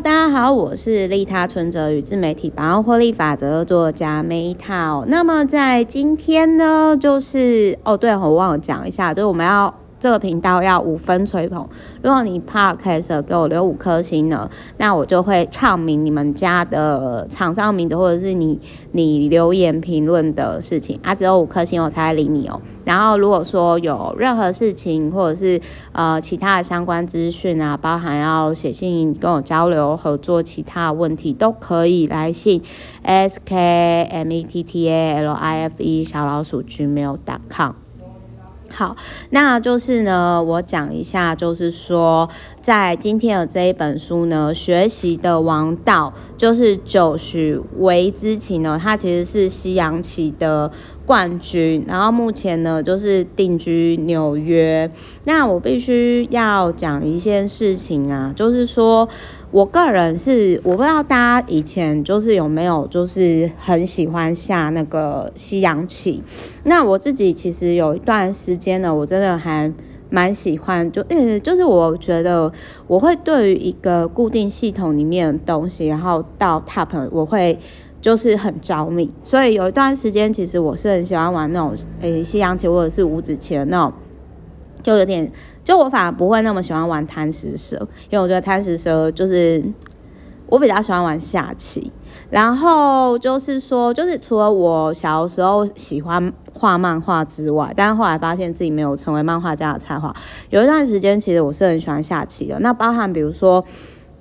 大家好，我是利他存折与自媒体百万获利法则作家 Meta。那么在今天呢，就是哦，对，我忘了讲一下，就是我们要。这个频道要五分吹捧，如果你 Podcast 给我留五颗星呢，那我就会唱名你们家的厂商名字，或者是你你留言评论的事情啊，只有五颗星我才理你哦。然后如果说有任何事情，或者是呃其他的相关资讯啊，包含要写信跟我交流合作其他问题，都可以来信 s k m e t t a l i f e 小老鼠 gmail.com。好，那就是呢，我讲一下，就是说，在今天的这一本书呢，《学习的王道》，就是久许维兹琴呢，他其实是西洋棋的冠军，然后目前呢，就是定居纽约。那我必须要讲一件事情啊，就是说。我个人是我不知道大家以前就是有没有就是很喜欢下那个西洋棋，那我自己其实有一段时间呢，我真的还蛮喜欢，就嗯，就是我觉得我会对于一个固定系统里面的东西，然后到 top 我会就是很着迷，所以有一段时间其实我是很喜欢玩那种诶西洋棋或者是五子棋的那种。就有点，就我反而不会那么喜欢玩贪食蛇，因为我觉得贪食蛇就是我比较喜欢玩下棋。然后就是说，就是除了我小时候喜欢画漫画之外，但是后来发现自己没有成为漫画家的才华。有一段时间，其实我是很喜欢下棋的。那包含比如说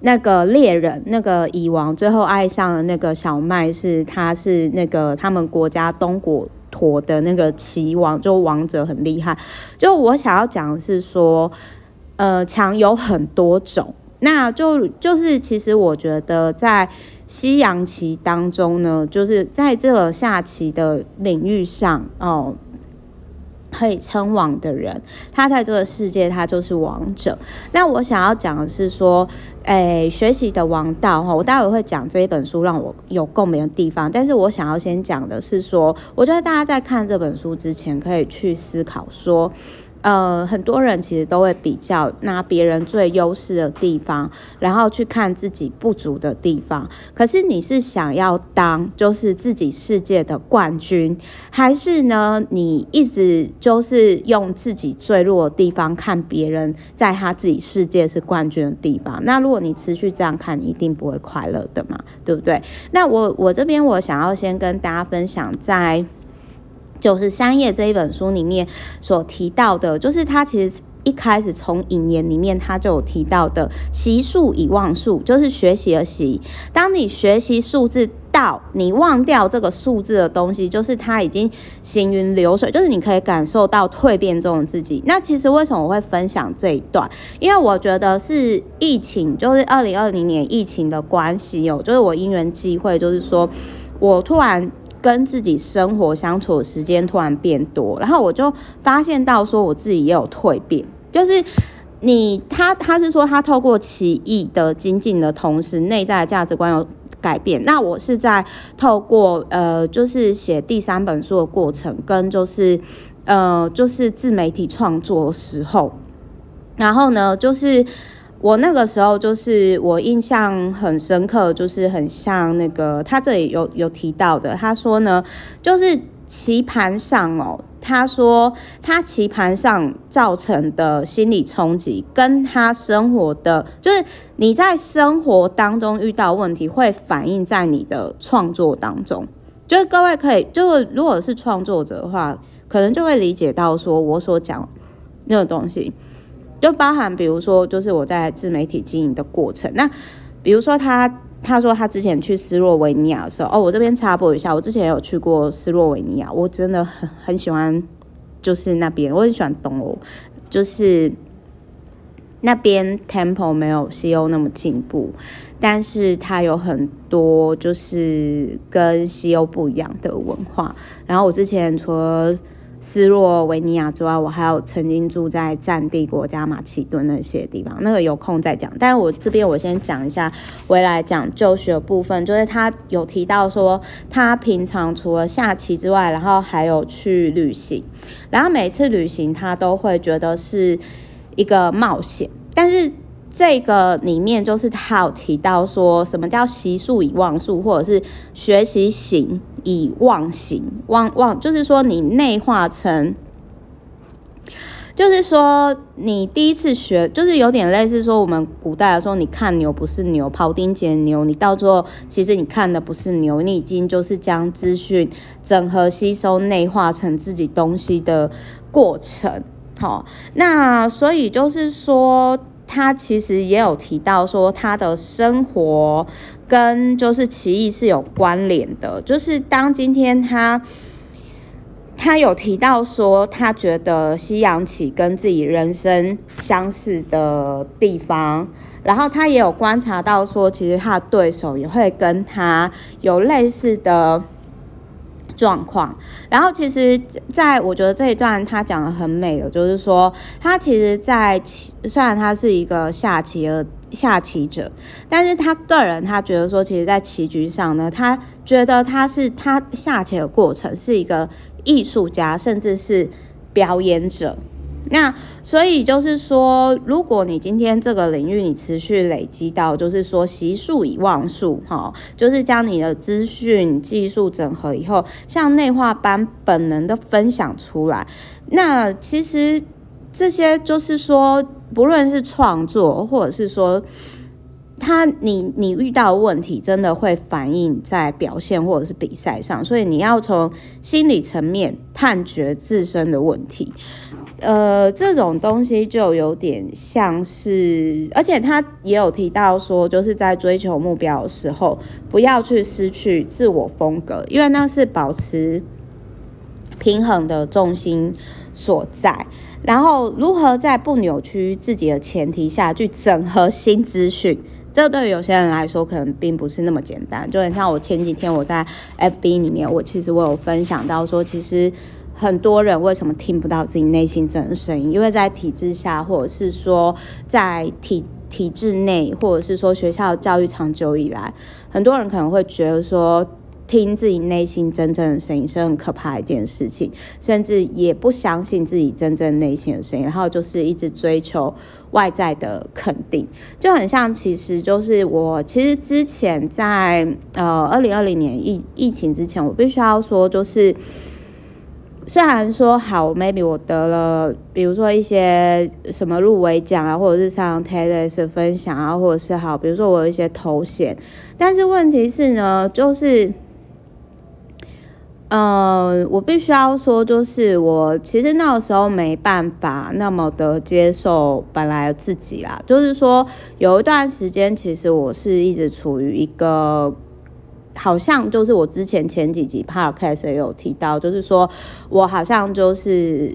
那个猎人，那个蚁王，最后爱上了那个小麦，是他是那个他们国家东国。妥的那个棋王，就王者很厉害。就我想要讲的是说，呃，墙有很多种。那就就是其实我觉得在西洋棋当中呢，就是在这个下棋的领域上哦。可以称王的人，他在这个世界他就是王者。那我想要讲的是说，诶，学习的王道哈，我待会会讲这一本书让我有共鸣的地方。但是我想要先讲的是说，我觉得大家在看这本书之前，可以去思考说。呃，很多人其实都会比较拿别人最优势的地方，然后去看自己不足的地方。可是你是想要当就是自己世界的冠军，还是呢？你一直就是用自己最弱的地方看别人在他自己世界是冠军的地方？那如果你持续这样看，你一定不会快乐的嘛，对不对？那我我这边我想要先跟大家分享在。就是三页这一本书里面所提到的，就是他其实一开始从引言里面他就有提到的“习数以忘数”，就是学习的习。当你学习数字到你忘掉这个数字的东西，就是它已经行云流水，就是你可以感受到蜕变中的自己。那其实为什么我会分享这一段？因为我觉得是疫情，就是二零二零年疫情的关系哦，就是我因缘际会，就是说我突然。跟自己生活相处的时间突然变多，然后我就发现到说我自己也有蜕变，就是你他他是说他透过奇异的精进的同时，内在的价值观有改变。那我是在透过呃，就是写第三本书的过程，跟就是呃，就是自媒体创作时候，然后呢，就是。我那个时候就是我印象很深刻，就是很像那个他这里有有提到的，他说呢，就是棋盘上哦，他说他棋盘上造成的心理冲击，跟他生活的，就是你在生活当中遇到问题，会反映在你的创作当中。就是各位可以，就是如果是创作者的话，可能就会理解到说我所讲那个东西。就包含，比如说，就是我在自媒体经营的过程。那比如说他，他说他之前去斯洛维尼亚的时候，哦，我这边插播一下，我之前有去过斯洛维尼亚，我真的很很喜欢，就是那边，我很喜欢东欧，就是那边 tempo 没有西欧那么进步，但是它有很多就是跟西欧不一样的文化。然后我之前除了斯洛维尼亚之外，我还有曾经住在战地国家马其顿那些地方，那个有空再讲。但是我这边我先讲一下，回来讲就学部分，就是他有提到说，他平常除了下棋之外，然后还有去旅行，然后每次旅行他都会觉得是一个冒险，但是这个里面就是他有提到说什么叫习数以忘数，或者是学习行以忘形，忘忘就是说你内化成。就是说，你第一次学，就是有点类似说，我们古代的时候，你看牛不是牛，庖丁解牛，你到最后其实你看的不是牛，你已经就是将资讯整合、吸收、内化成自己东西的过程。好，那所以就是说，他其实也有提到说，他的生活跟就是奇异是有关联的，就是当今天他。他有提到说，他觉得西洋棋跟自己人生相似的地方，然后他也有观察到说，其实他的对手也会跟他有类似的状况。然后其实，在我觉得这一段他讲的很美的，就是说他其实，在棋虽然他是一个下棋的下棋者，但是他个人他觉得说，其实，在棋局上呢，他觉得他是他下棋的过程是一个。艺术家，甚至是表演者，那所以就是说，如果你今天这个领域你持续累积到，就是说习数以万数，哈，就是将你的资讯技术整合以后，像内化般本能的分享出来，那其实这些就是说，不论是创作，或者是说。他，你你遇到的问题真的会反映在表现或者是比赛上，所以你要从心理层面探掘自身的问题。呃，这种东西就有点像是，而且他也有提到说，就是在追求目标的时候，不要去失去自我风格，因为那是保持平衡的重心所在。然后，如何在不扭曲自己的前提下去整合新资讯？这对于有些人来说，可能并不是那么简单。就很像我前几天我在 FB 里面，我其实我有分享到说，其实很多人为什么听不到自己内心真的声音？因为在体制下，或者是说在体体制内，或者是说学校教育长久以来，很多人可能会觉得说。听自己内心真正的声音是很可怕的一件事情，甚至也不相信自己真正内心的声音，然后就是一直追求外在的肯定，就很像，其实就是我其实之前在呃二零二零年疫疫情之前，我必须要说，就是虽然说好，maybe 我得了，比如说一些什么入围奖啊，或者是上 TEDx 分享啊，或者是好，比如说我有一些头衔，但是问题是呢，就是。呃，我必须要说，就是我其实那个时候没办法那么的接受本来自己啦。就是说，有一段时间，其实我是一直处于一个，好像就是我之前前几集 podcast 也有提到，就是说我好像就是。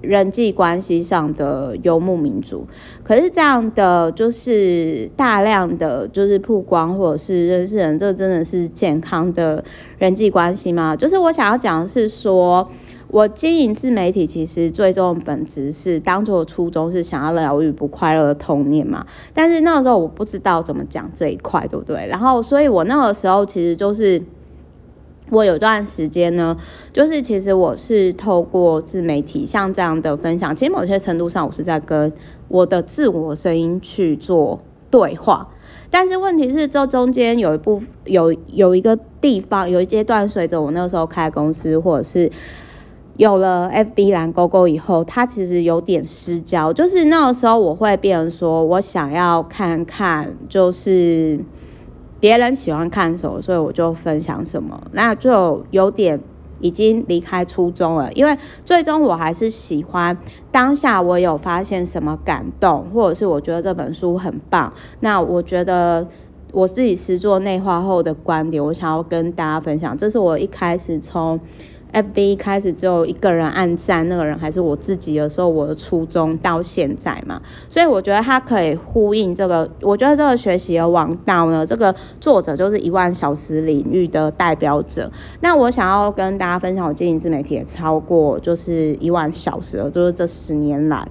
人际关系上的游牧民族，可是这样的就是大量的就是曝光或者是认识人，这真的是健康的人际关系吗？就是我想要讲的是说，我经营自媒体其实最终本质是当做初衷是想要疗愈不快乐的童年嘛，但是那个时候我不知道怎么讲这一块，对不对？然后，所以我那个时候其实就是。我有段时间呢，就是其实我是透过自媒体像这样的分享，其实某些程度上我是在跟我的自我声音去做对话。但是问题是，这中间有一部有有一个地方，有一阶段，随着我那个时候开公司，或者是有了 FB 蓝勾勾以后，它其实有点失焦。就是那个时候，我会变成说我想要看看，就是。别人喜欢看什么，所以我就分享什么，那就有点已经离开初衷了。因为最终我还是喜欢当下我有发现什么感动，或者是我觉得这本书很棒，那我觉得我自己实作内化后的观点，我想要跟大家分享。这是我一开始从。FB 开始只有一个人按赞，那个人还是我自己的时候，我的初衷到现在嘛，所以我觉得他可以呼应这个。我觉得这个学习的王道呢，这个作者就是一万小时领域的代表者。那我想要跟大家分享，我经营自媒体也超过就是一万小时了，就是这十年来，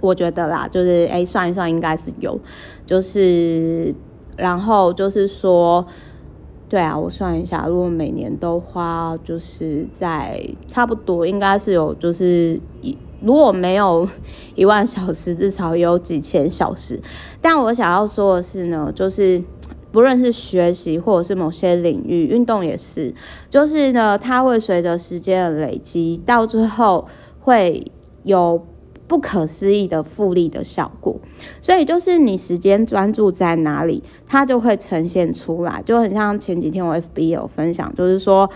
我觉得啦，就是哎算一算应该是有，就是然后就是说。对啊，我算一下，如果每年都花，就是在差不多应该是有，就是一如果没有 一万小时，至少有几千小时。但我想要说的是呢，就是不论是学习或者是某些领域，运动也是，就是呢，它会随着时间的累积，到最后会有不可思议的复利的效果。所以就是你时间专注在哪里，它就会呈现出来。就很像前几天我 FB 有分享，就是说。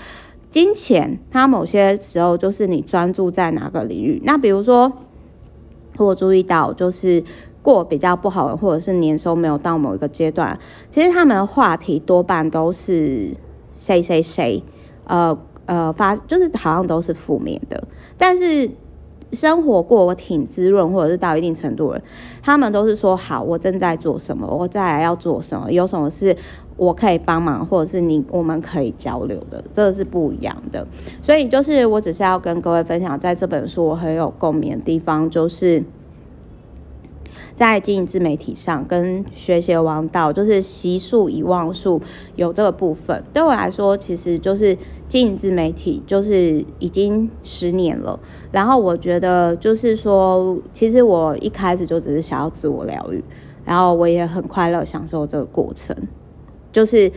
金钱，它某些时候就是你专注在哪个领域。那比如说，我注意到就是过比较不好，或者是年收没有到某一个阶段，其实他们的话题多半都是谁谁谁，呃呃发，就是好像都是负面的。但是生活过我挺滋润，或者是到一定程度了，他们都是说好，我正在做什么，我再来要做什么，有什么事。我可以帮忙，或者是你，我们可以交流的，这个是不一样的。所以就是，我只是要跟各位分享，在这本书我很有共鸣的地方，就是在经营自媒体上跟学习王道，就是习数遗忘术有这个部分。对我来说，其实就是经营自媒体，就是已经十年了。然后我觉得，就是说，其实我一开始就只是想要自我疗愈，然后我也很快乐享受这个过程。就是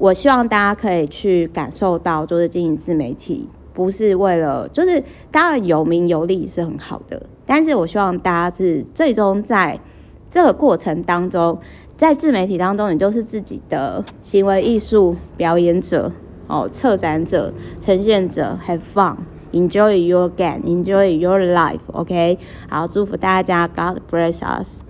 我希望大家可以去感受到，就是经营自媒体不是为了，就是当然有名有利是很好的，但是我希望大家是最终在这个过程当中，在自媒体当中，你就是自己的行为艺术表演者哦，策展者、呈现者，have fun，enjoy your game，enjoy your life，OK，好，祝福大家，God bless us。